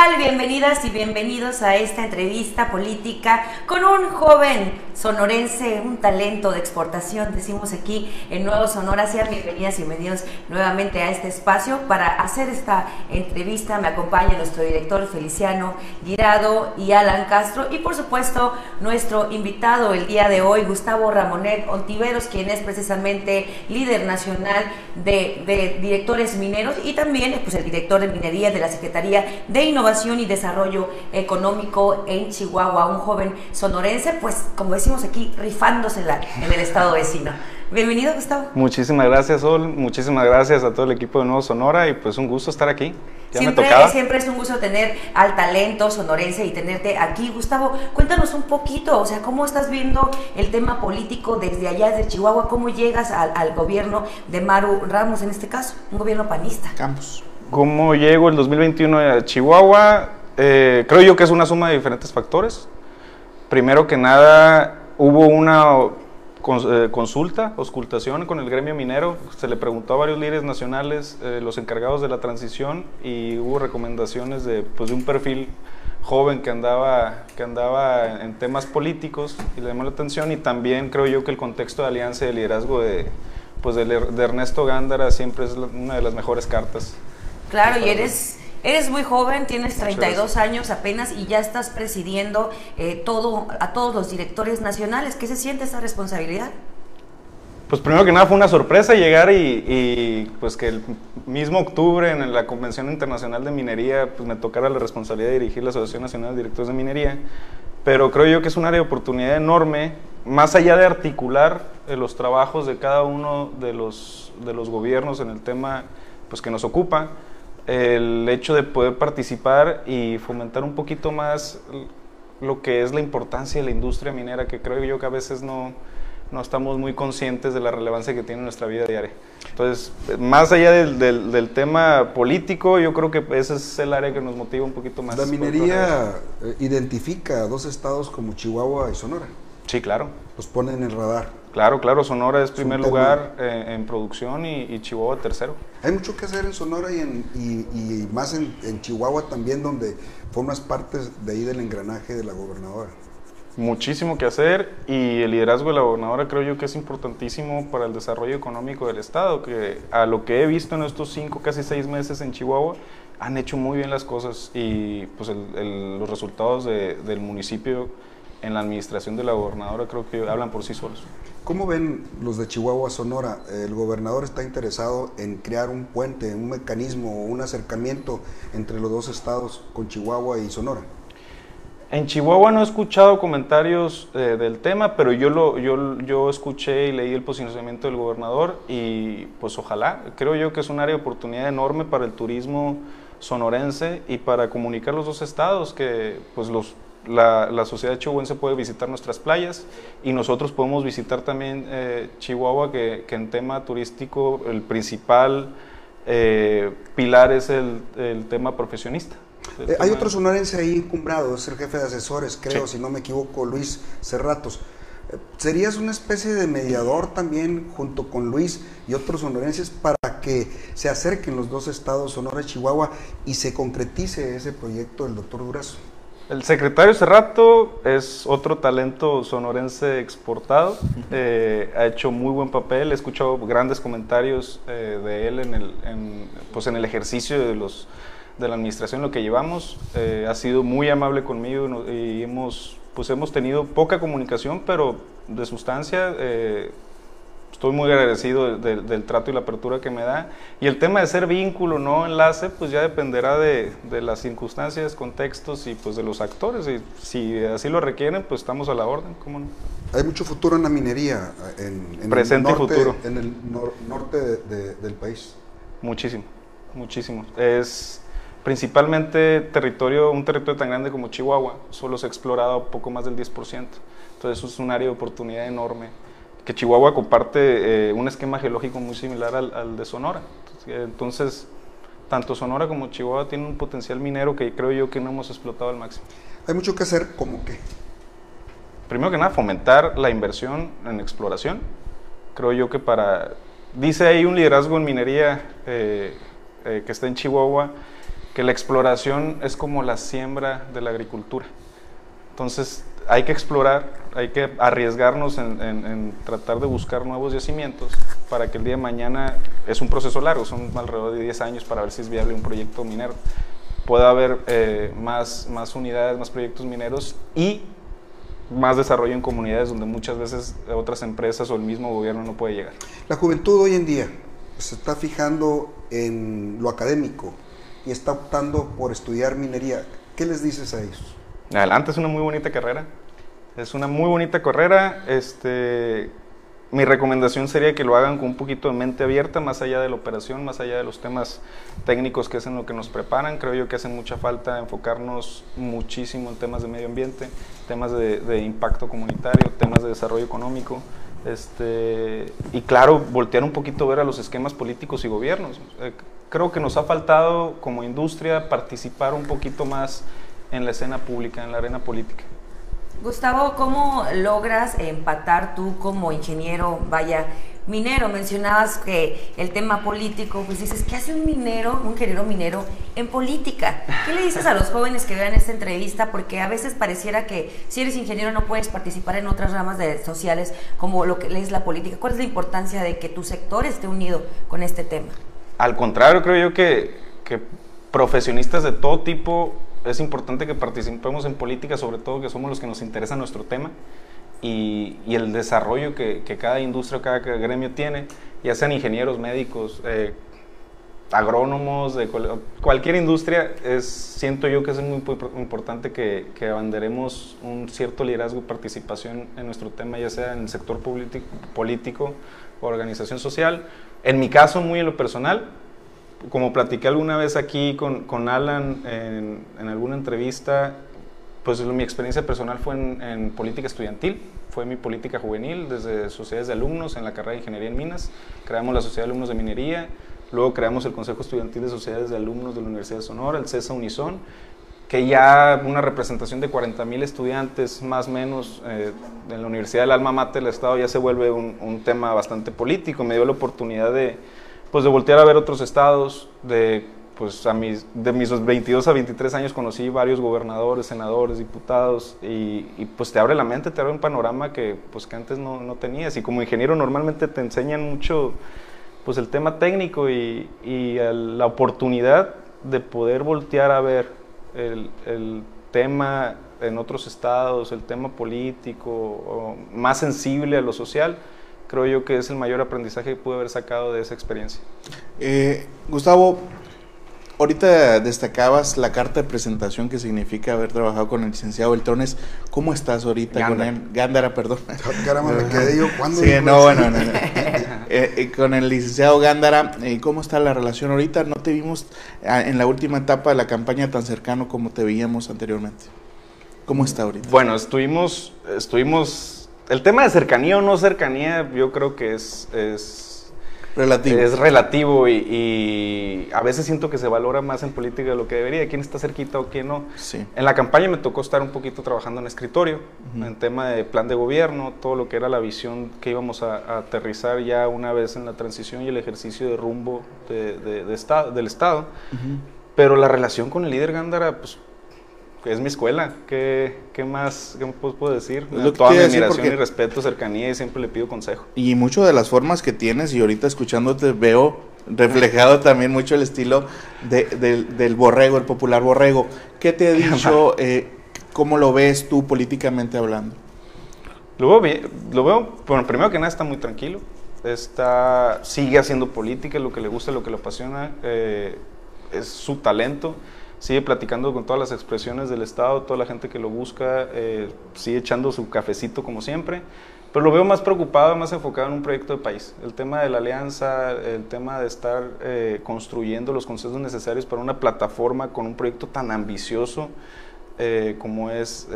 tal? Bienvenidas y bienvenidos a esta entrevista política con un joven sonorense, un talento de exportación, decimos aquí en Nuevo Sonora. Sean bienvenidas y bienvenidos nuevamente a este espacio. Para hacer esta entrevista me acompaña nuestro director Feliciano Girado y Alan Castro y por supuesto nuestro invitado el día de hoy, Gustavo Ramonet Ontiveros, quien es precisamente líder nacional de, de directores mineros y también pues, el director de minería de la Secretaría de Innovación y Desarrollo Económico en Chihuahua, un joven sonorense, pues como decimos aquí, rifándosela en el estado vecino. Bienvenido, Gustavo. Muchísimas gracias, Sol. Muchísimas gracias a todo el equipo de Nuevo Sonora y pues un gusto estar aquí. Ya siempre, siempre es un gusto tener al talento sonorense y tenerte aquí. Gustavo, cuéntanos un poquito, o sea, ¿cómo estás viendo el tema político desde allá, desde Chihuahua? ¿Cómo llegas al, al gobierno de Maru Ramos en este caso, un gobierno panista? Campos. ¿Cómo llego el 2021 a Chihuahua? Eh, creo yo que es una suma de diferentes factores. Primero que nada, hubo una eh, consulta, auscultación con el gremio minero. Se le preguntó a varios líderes nacionales, eh, los encargados de la transición, y hubo recomendaciones de, pues, de un perfil joven que andaba, que andaba en temas políticos y le llamó la atención. Y también creo yo que el contexto de alianza y de liderazgo de, pues, de, de Ernesto Gándara siempre es una de las mejores cartas Claro, y eres, eres muy joven, tienes 32 años apenas y ya estás presidiendo eh, todo, a todos los directores nacionales. ¿Qué se siente esa responsabilidad? Pues primero que nada fue una sorpresa llegar y, pues que el mismo octubre en la Convención Internacional de Minería pues me tocara la responsabilidad de dirigir la Asociación Nacional de Directores de Minería. Pero creo yo que es un área de oportunidad enorme, más allá de articular eh, los trabajos de cada uno de los, de los gobiernos en el tema pues, que nos ocupa el hecho de poder participar y fomentar un poquito más lo que es la importancia de la industria minera, que creo yo que a veces no, no estamos muy conscientes de la relevancia que tiene en nuestra vida diaria. Entonces, más allá del, del, tema político, yo creo que ese es el área que nos motiva un poquito más. La minería eh, identifica a dos estados como Chihuahua y Sonora. Sí, claro. Los pone en el radar. Claro, claro, Sonora es, primer lugar eh, en producción y, Chihuahua tercero. Hay mucho que hacer en Sonora y, en, y, más en, Chihuahua también, donde formas parte de ahí del engranaje de la gobernadora. Muchísimo que hacer y el liderazgo de la gobernadora creo yo que es importantísimo para el desarrollo económico del Estado, que a lo que he visto en estos cinco, casi seis meses en Chihuahua, han hecho muy bien las cosas y pues los resultados del municipio en la administración de la gobernadora creo que hablan por sí solos. ¿Cómo ven los de Chihuahua Sonora? El gobernador está interesado en crear un puente, un mecanismo, un acercamiento entre los dos estados con Chihuahua y Sonora. En Chihuahua no he escuchado comentarios eh, del tema, pero yo, lo, yo, yo escuché y leí el posicionamiento del gobernador y pues ojalá, creo yo que es un área de oportunidad enorme para el turismo sonorense y para comunicar los dos estados, que pues los la, la, sociedad chihuahuense puede visitar nuestras playas y nosotros podemos visitar también eh, Chihuahua, que, que, en tema turístico el principal eh, pilar es el, el tema profesionista. Eh, hay otro sonorense ahí encumbrado, es el jefe de asesores, creo, si no me equivoco, Luis Cerratos. ¿Serías una especie de mediador también junto con Luis y otros sonorenses para que se acerquen los dos estados, Sonora y Chihuahua, y se concretice ese proyecto del doctor Durazo? El secretario Cerrato es otro talento sonorense exportado. Eh, ha hecho muy buen papel. He escuchado grandes comentarios eh, de él en el, pues en el ejercicio de, los, de la administración, lo que llevamos. Eh, ha sido muy amable conmigo y hemos, pues hemos tenido poca comunicación, pero de sustancia estoy muy agradecido del trato y la apertura que me da. Y el tema de ser vínculo, no enlace, pues ya dependerá de, las circunstancias, contextos y pues de los actores. Y si así lo requieren, pues estamos a la orden, ¿cómo no? Hay mucho futuro en la minería, en, Presente el norte, y futuro. En el norte del país. Muchísimo, muchísimo. Es principalmente territorio, un territorio tan grande como Chihuahua, solo se ha explorado poco más del 10%. Entonces es un área de oportunidad enorme que Chihuahua comparte eh, un esquema geológico muy similar al, de Sonora. Entonces, tanto Sonora como Chihuahua tienen un potencial minero que creo yo que no hemos explotado al máximo. Hay mucho que hacer, ¿cómo qué? Primero que nada, fomentar la inversión en exploración. Creo yo que para... Dice ahí un liderazgo en minería eh, eh, que está en Chihuahua, que la exploración es como la siembra de la agricultura. Entonces hay que explorar, hay que arriesgarnos en, tratar de buscar nuevos yacimientos para que el día de mañana, es un proceso largo, son alrededor de 10 años para ver si es viable un proyecto minero, pueda haber eh, más, más unidades, más proyectos mineros y más desarrollo en comunidades donde muchas veces otras empresas o el mismo gobierno no puede llegar. La juventud hoy en día se está fijando en lo académico y está optando por estudiar minería. ¿Qué les dices a ellos? Adelante, es una muy bonita carrera. Es una muy bonita carrera. Este, mi recomendación sería que lo hagan con un poquito de mente abierta, más allá de la operación, más allá de los temas técnicos que es en lo que nos preparan. Creo yo que hace mucha falta enfocarnos muchísimo en temas de medio ambiente, temas de, impacto comunitario, temas de desarrollo económico. Este, y claro, voltear un poquito ver a los esquemas políticos y gobiernos. Eh, creo que nos ha faltado como industria participar un poquito más en la escena pública, en la arena política. Gustavo, ¿cómo logras empatar tú como ingeniero, vaya, minero? Mencionabas que el tema político, pues dices, ¿qué hace un minero, un ingeniero minero en política? ¿Qué le dices a los jóvenes que vean esta entrevista? Porque a veces pareciera que si eres ingeniero no puedes participar en otras ramas de sociales como lo que es la política. ¿Cuál es la importancia de que tu sector esté unido con este tema? Al contrario, creo yo que, que profesionistas de todo tipo es importante que participemos en política, sobre todo que somos los que nos interesa nuestro tema y, el desarrollo que, cada industria, cada gremio tiene, ya sean ingenieros, médicos, eh, agrónomos, de cualquier industria, es, siento yo que es muy, importante que, que, abanderemos un cierto liderazgo y participación en nuestro tema, ya sea en el sector político o organización social. En mi caso, muy en lo personal, como platiqué alguna vez aquí con, con Alan en, en, alguna entrevista, pues mi experiencia personal fue en, política estudiantil, fue mi política juvenil desde sociedades de alumnos en la carrera de Ingeniería en Minas, creamos la Sociedad de Alumnos de Minería, luego creamos el Consejo Estudiantil de Sociedades de Alumnos de la Universidad de Sonora, el CESA Unison, que ya una representación de 40 mil estudiantes más o menos eh, en la Universidad del Alma Mater del Estado ya se vuelve un, un tema bastante político, me dio la oportunidad de pues de voltear a ver otros estados, de pues a mis, de mis 22 a 23 años conocí varios gobernadores, senadores, diputados y, pues te abre la mente, te abre un panorama que pues que antes no, no, tenías. Y como ingeniero normalmente te enseñan mucho pues el tema técnico y, y la oportunidad de poder voltear a ver el, el, tema en otros estados, el tema político, más sensible a lo social, creo yo que es el mayor aprendizaje que pude haber sacado de esa experiencia. Eh, Gustavo, ahorita destacabas la carta de presentación que significa haber trabajado con el licenciado Beltrones. ¿Cómo estás ahorita con él? Gándara, perdón. Caramba, me quedé yo. ¿Cuándo? Sí, no, bueno, no, eh, eh, con el licenciado Gándara, ¿cómo está la relación ahorita? No te vimos ah, en la última etapa de la campaña tan cercano como te veíamos anteriormente. ¿Cómo está ahorita? Bueno, estuvimos, estuvimos el tema de cercanía o no cercanía, yo creo que es, es relativo. Es relativo y, a veces siento que se valora más en política de lo que debería, quién está cerquita o quién no. Sí. En la campaña me tocó estar un poquito trabajando en escritorio, en tema de plan de gobierno, todo lo que era la visión que íbamos a, aterrizar ya una vez en la transición y el ejercicio de rumbo de, estado, del Estado. Pero la relación con el líder Gándara, pues es mi escuela. ¿Qué, qué más qué puedo decir? Toda mi admiración y respeto, cercanía y siempre le pido consejo. Y mucho de las formas que tienes y ahorita escuchándote veo reflejado también mucho el estilo del borrego, el popular borrego. ¿Qué te ha dicho? Eh, ¿Cómo lo ves tú políticamente hablando? Lo veo bien, lo veo, bueno, primero que nada está muy tranquilo, está, sigue haciendo política, lo que le gusta, lo que le apasiona, eh, es su talento sigue platicando con todas las expresiones del Estado, toda la gente que lo busca, eh, sigue echando su cafecito como siempre, pero lo veo más preocupado, más enfocado en un proyecto de país. El tema de la alianza, el tema de estar eh, construyendo los consensos necesarios para una plataforma con un proyecto tan ambicioso. Eh, como es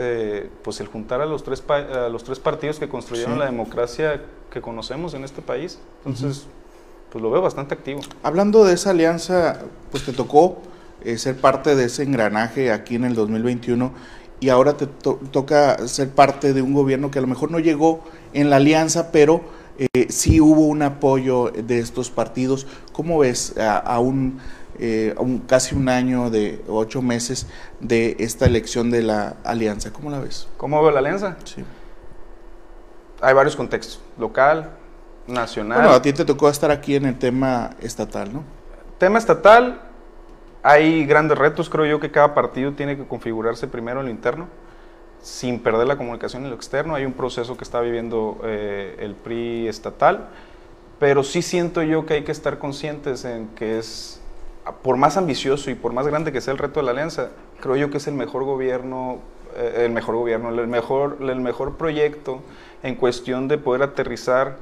pues el juntar a los tres a los tres partidos que construyeron la democracia que conocemos en este país entonces pues lo veo bastante activo hablando de esa alianza pues te tocó eh, ser parte de ese engranaje aquí en el 2021 y ahora te toca ser parte de un gobierno que a lo mejor no llegó en la alianza, pero eh, sí hubo un apoyo de estos partidos. ¿Cómo ves a, un eh, un, casi un año de ocho meses de esta elección de la alianza. ¿Cómo la ves? ¿Cómo veo la alianza? Sí. Hay varios contextos, local, nacional. Bueno, a ti te tocó estar aquí en el tema estatal, ¿no? Tema estatal, hay grandes retos, creo yo que cada partido tiene que configurarse primero en lo interno, sin perder la comunicación en lo externo. Hay un proceso que está viviendo eh, el PRI estatal, pero sí siento yo que hay que estar conscientes en que es, por más ambicioso y por más grande que sea el reto de la alianza, creo yo que es el mejor gobierno, eh, el mejor gobierno, el mejor, el mejor proyecto en cuestión de poder aterrizar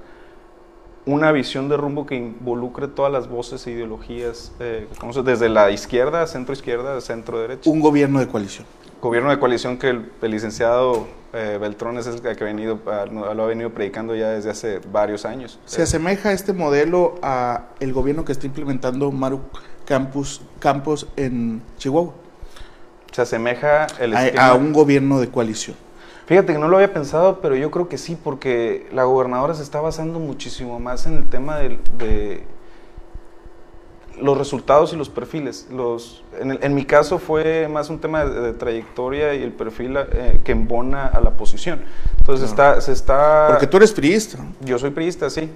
una visión de rumbo que involucre todas las voces e ideologías, eh, desde la izquierda, centro izquierda, centro derecha. Un gobierno de coalición. Gobierno de coalición que el, licenciado eh, Beltrón es el que ha, venido, lo ha venido predicando ya desde hace varios años. ¿Se asemeja este modelo a el gobierno que está implementando Maru Campos, Campos en Chihuahua? Se asemeja el a un gobierno de coalición. Fíjate que no lo había pensado, pero yo creo que sí, porque la gobernadora se está basando muchísimo más en el tema de, los resultados y los perfiles. Los, en, mi caso fue más un tema de, trayectoria y el perfil eh, que embona a la posición. Entonces está, se está... Porque tú eres priista. Yo soy priista, sí.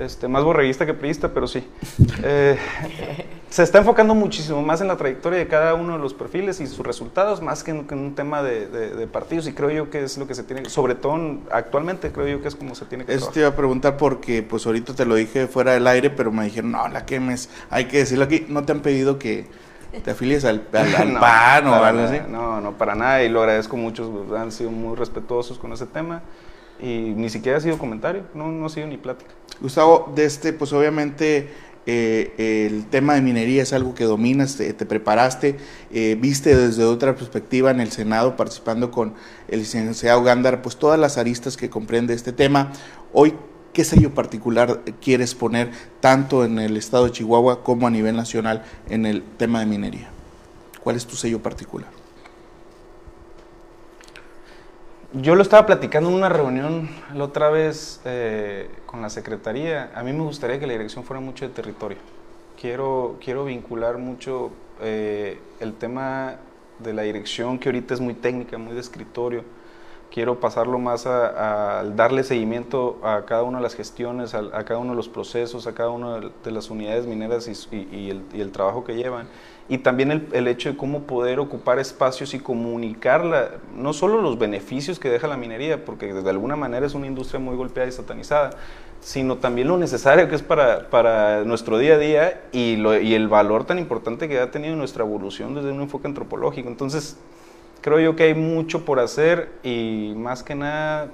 Este, más borreguista que priista, pero sí. Eh, se está enfocando muchísimo más en la trayectoria de cada uno de los perfiles y sus resultados, más que en, un tema de, partidos. Y creo yo que es lo que se tiene, sobre todo actualmente, creo yo que es como se tiene que Eso te iba a preguntar porque, pues ahorita te lo dije fuera del aire, pero me dijeron, no, la quemes, hay que decirlo aquí. ¿No te han pedido que te afilies al, PAN o algo así? No, no, para nada. Y lo agradezco mucho, han sido muy respetuosos con ese tema. Y ni siquiera ha sido comentario, no, no ha sido ni plática. Gustavo, de este, pues obviamente eh, el tema de minería es algo que dominas, te, preparaste, eh, viste desde otra perspectiva en el Senado participando con el licenciado Gándar, pues todas las aristas que comprende este tema. Hoy, ¿qué sello particular quieres poner tanto en el estado de Chihuahua como a nivel nacional en el tema de minería? ¿Cuál es tu sello particular? Yo lo estaba platicando en una reunión la otra vez eh, con la Secretaría. A mí me gustaría que la dirección fuera mucho de territorio. Quiero, quiero vincular mucho eh, el tema de la dirección, que ahorita es muy técnica, muy de escritorio. Quiero pasarlo más a, darle seguimiento a cada una de las gestiones, a, cada uno de los procesos, a cada una de, las unidades mineras y el trabajo que llevan y también el, el, hecho de cómo poder ocupar espacios y comunicarla, no solo los beneficios que deja la minería, porque de alguna manera es una industria muy golpeada y satanizada, sino también lo necesario que es para, para nuestro día a día y, lo, y el valor tan importante que ha tenido nuestra evolución desde un enfoque antropológico. Entonces, creo yo que hay mucho por hacer y más que nada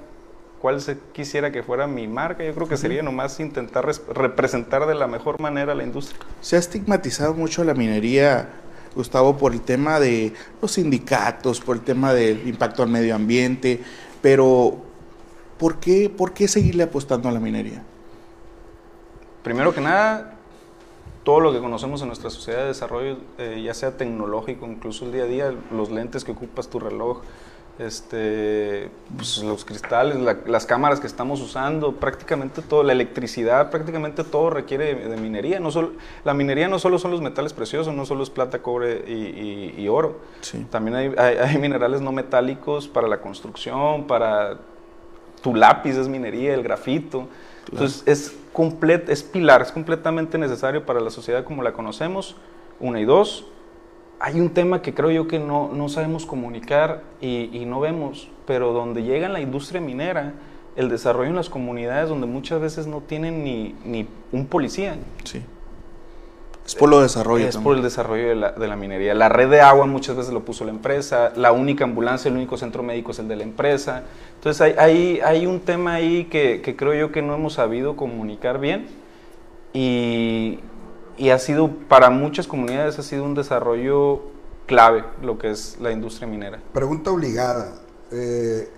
cuál se quisiera que fuera mi marca. Yo creo que sería nomás intentar representar de la mejor manera la industria. Se ha estigmatizado mucho la minería, Gustavo, por el tema de los sindicatos, por el tema del impacto al medio ambiente, pero ¿por qué, por qué seguirle apostando a la minería? Primero que nada, todo lo que conocemos en nuestra sociedad de desarrollo, eh, ya sea tecnológico, incluso el día a día, los lentes que ocupas tu reloj, este, pues, los cristales, las cámaras que estamos usando, prácticamente todo, la electricidad, prácticamente todo requiere de, minería. No solo, la minería no solo son los metales preciosos, no solo es plata, cobre y, oro. También hay, hay, minerales no metálicos para la construcción, para tu lápiz es minería, el grafito. Entonces es, complet, es pilar, es completamente necesario para la sociedad como la conocemos. Una y dos, hay un tema que creo yo que no, no sabemos comunicar y, no vemos, pero donde llega la industria minera, el desarrollo en las comunidades donde muchas veces no tienen ni, ni un policía. Sí. Es por lo desarrollo. Es por el desarrollo de la, de la, minería. La red de agua muchas veces lo puso la empresa, la única ambulancia, el único centro médico es el de la empresa. Entonces hay, hay, hay un tema ahí que, que creo yo que no hemos sabido comunicar bien y, y ha sido, para muchas comunidades, ha sido un desarrollo clave lo que es la industria minera. Pregunta obligada. Eh,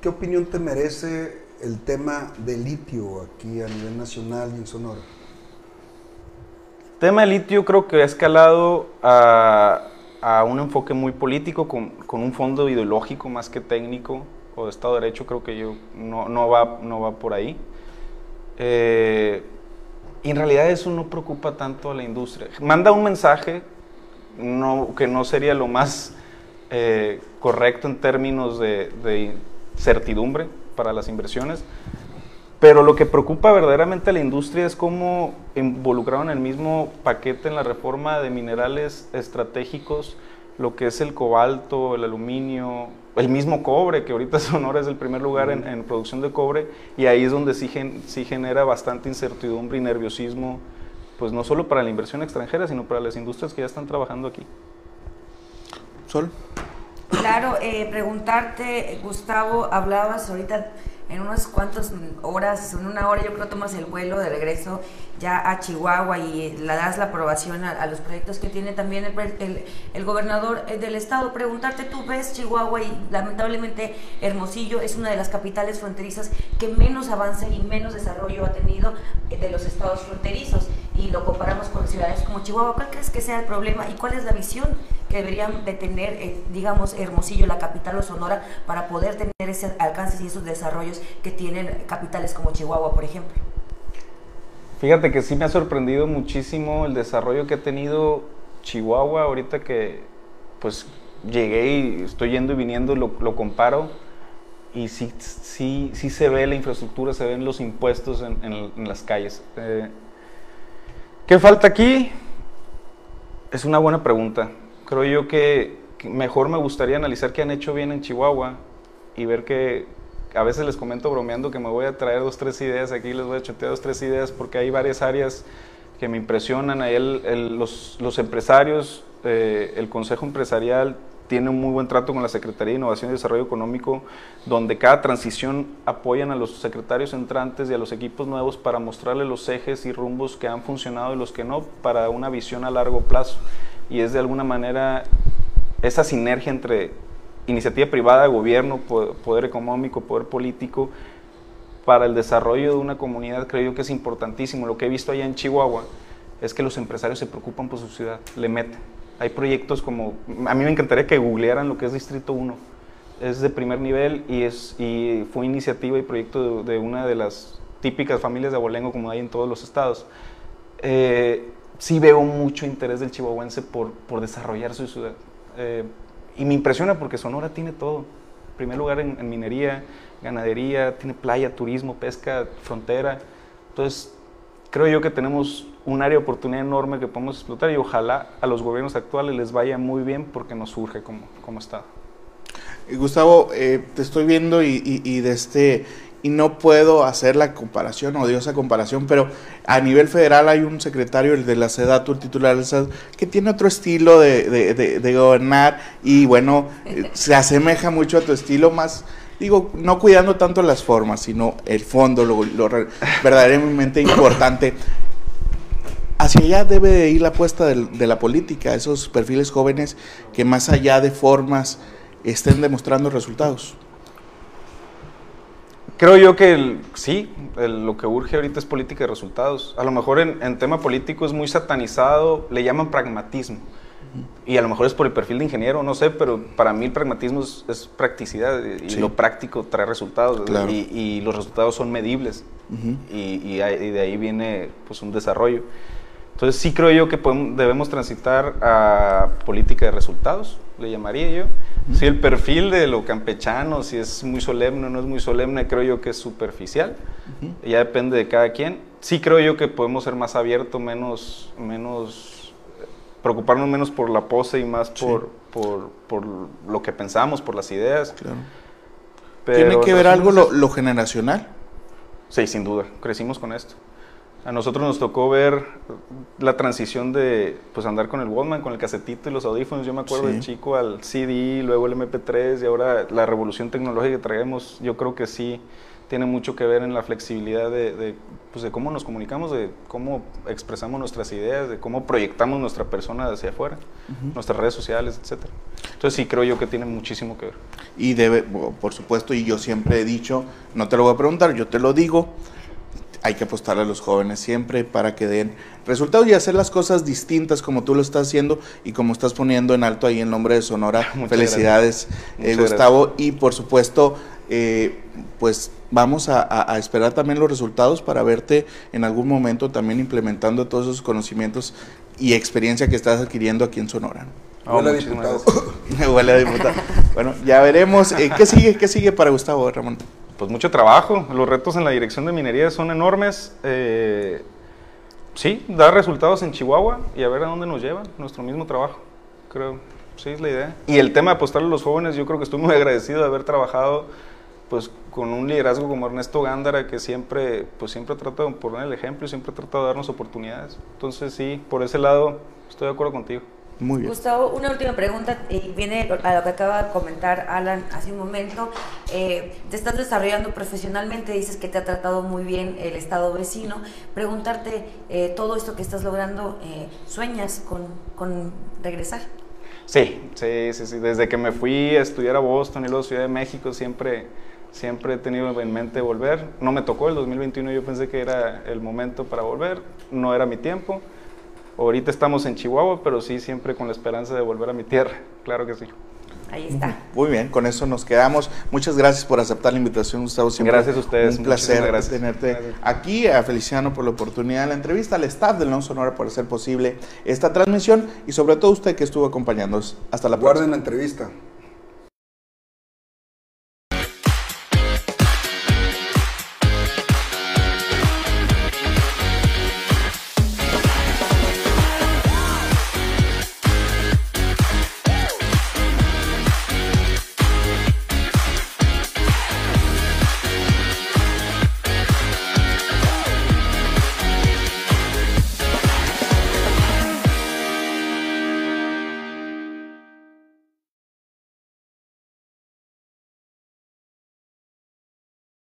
¿Qué opinión te merece el tema del litio aquí a nivel nacional y en Sonora? El tema del litio creo que ha escalado a, a un enfoque muy político, con, con, un fondo ideológico más que técnico o de Estado de Derecho, creo que yo no, no, va, no va por ahí. Eh, Y en realidad eso no preocupa tanto a la industria. Manda un mensaje que no sería lo más eh, correcto en términos de, de certidumbre para las inversiones, pero lo que preocupa verdaderamente a la industria es cómo involucraron el mismo paquete en la reforma de minerales estratégicos lo que es el cobalto, el aluminio, el mismo cobre, que ahorita Sonora es el primer lugar en, producción de cobre, y ahí es donde sí, sí genera bastante incertidumbre y nerviosismo, pues no solo para la inversión extranjera, sino para las industrias que ya están trabajando aquí. Sol. Claro, eh, preguntarte, Gustavo, hablabas ahorita en unas cuantas horas, en una hora yo creo tomas el vuelo de regreso ya a Chihuahua y le das la aprobación a, los proyectos que tiene también el, el, gobernador eh, del estado. Preguntarte, tú ves Chihuahua y lamentablemente Hermosillo es una de las capitales fronterizas que menos avance y menos desarrollo ha tenido de los estados fronterizos y lo comparamos con ciudades como Chihuahua. ¿Cuál crees que sea el problema y cuál es la visión deberían de tener, eh, digamos, Hermosillo, la capital o Sonora, para poder tener ese alcance y esos desarrollos que tienen capitales como Chihuahua, por ejemplo? Fíjate que sí me ha sorprendido muchísimo el desarrollo que ha tenido Chihuahua ahorita que pues llegué y estoy yendo y viniendo, lo, lo comparo y sí, sí, sí se ve la infraestructura, se ven los impuestos en, en, las calles. Eh, ¿Qué falta aquí? Es una buena pregunta. Creo yo que mejor me gustaría analizar qué han hecho bien en Chihuahua y ver que a veces les comento bromeando que me voy a traer dos, tres ideas aquí, les voy a chotear dos, tres ideas porque hay varias áreas que me impresionan. Ahí los, los, empresarios, eh, el Consejo Empresarial tiene un muy buen trato con la Secretaría de Innovación y Desarrollo Económico, donde cada transición apoyan a los secretarios entrantes y a los equipos nuevos para mostrarles los ejes y rumbos que han funcionado y los que no, para una visión a largo plazo. Y es de alguna manera esa sinergia entre iniciativa privada, gobierno, poder, económico, poder político, para el desarrollo de una comunidad creo yo que es importantísimo. Lo que he visto allá en Chihuahua es que los empresarios se preocupan por su ciudad, le meten. Hay proyectos como, a mí me encantaría que googlearan lo que es Distrito 1. Es de primer nivel y, es, y fue iniciativa y proyecto de, una de las típicas familias de abolengo como hay en todos los estados. Eh, sí veo mucho interés del chihuahuense por, por desarrollar su ciudad. Eh, y me impresiona porque Sonora tiene todo. En primer lugar en, minería, ganadería, tiene playa, turismo, pesca, frontera. Entonces, creo yo que tenemos un área de oportunidad enorme que podemos explotar y ojalá a los gobiernos actuales les vaya muy bien porque nos surge como, como Estado. Gustavo, eh, te estoy viendo y, y de este y no puedo hacer la comparación, odiosa comparación, pero a nivel federal hay un secretario, el de la SEDATU, el titular de la SEDATU, que tiene otro estilo de, gobernar y bueno, eh, se asemeja mucho a tu estilo más, digo, no cuidando tanto las formas, sino el fondo, lo, verdaderamente importante. Hacia allá debe de ir la apuesta de la política, esos perfiles jóvenes que más allá de formas estén demostrando resultados. Creo yo que sí, lo que urge ahorita es política de resultados. A lo mejor en, tema político es muy satanizado, le llaman pragmatismo. Y a lo mejor es por el perfil de ingeniero, no sé, pero para mí el pragmatismo es, practicidad y lo práctico trae resultados y, los resultados son medibles y, de ahí viene pues un desarrollo. Entonces sí creo yo que debemos transitar a política de resultados, le llamaría yo. Si el perfil de lo campechano, si es muy solemne o no es muy solemne, creo yo que es superficial. Ya depende de cada quien. Sí creo yo que podemos ser más abiertos, menos, menos, preocuparnos menos por la pose y más por, por, lo que pensamos, por las ideas. ¿Tiene que ver algo lo, lo generacional? Sí, sin duda. Crecimos con esto. A nosotros nos tocó ver la transición de pues andar con el Walkman, con el casetito y los audífonos. Yo me acuerdo del chico al CD, luego el MP3 y ahora la revolución tecnológica que traemos, yo creo que sí tiene mucho que ver en la flexibilidad de, pues de cómo nos comunicamos, de cómo expresamos nuestras ideas, de cómo proyectamos nuestra persona hacia afuera, nuestras redes sociales, etc. Entonces sí creo yo que tiene muchísimo que ver. Y debe, por supuesto, y yo siempre he dicho, no te lo voy a preguntar, yo te lo digo, hay que apostar a los jóvenes siempre para que den resultados y hacer las cosas distintas como tú lo estás haciendo y como estás poniendo en alto ahí el nombre de Sonora. Felicidades, eh, Gustavo. Y por supuesto, eh, pues vamos a, a, esperar también los resultados para verte en algún momento también implementando todos esos conocimientos y experiencia que estás adquiriendo aquí en Sonora. Oh, Huele a diputado. Huele a diputado. bueno, ya veremos. Eh, ¿Qué sigue? ¿Qué sigue para Gustavo, Ramón? Pues mucho trabajo. Los retos en la dirección de minería son enormes. Eh, sí, dar resultados en Chihuahua y a ver a dónde nos lleva nuestro mismo trabajo. Creo, sí es la idea. Y el tema de apostarle a los jóvenes, yo creo que estoy muy agradecido de haber trabajado pues con un liderazgo como Ernesto Gándara que siempre pues siempre trata de poner el ejemplo y siempre trata de darnos oportunidades. Entonces sí, por ese lado estoy de acuerdo contigo. Muy bien. Gustavo, una última pregunta y viene a lo que acaba de comentar Alan hace un momento. Eh, te estás desarrollando profesionalmente, dices que te ha tratado muy bien el estado vecino. Preguntarte, eh, todo esto que estás logrando, eh, ¿sueñas con, con, regresar? Sí, sí, sí, sí. Desde que me fui a estudiar a Boston y luego a Ciudad de México, siempre, siempre he tenido en mente volver. No me tocó el 2021, yo pensé que era el momento para volver, no era mi tiempo Ahorita estamos en Chihuahua, pero sí siempre con la esperanza de volver a mi tierra, claro que sí. Ahí está. Muy bien, con eso nos quedamos. Muchas gracias por aceptar la invitación, Gustavo. Siempre gracias a ustedes. Un placer tenerte aquí, a Feliciano por la oportunidad de la entrevista, al staff del Non Sonora por hacer posible esta transmisión y sobre todo usted que estuvo acompañándonos. Hasta la próxima. Guarden la entrevista.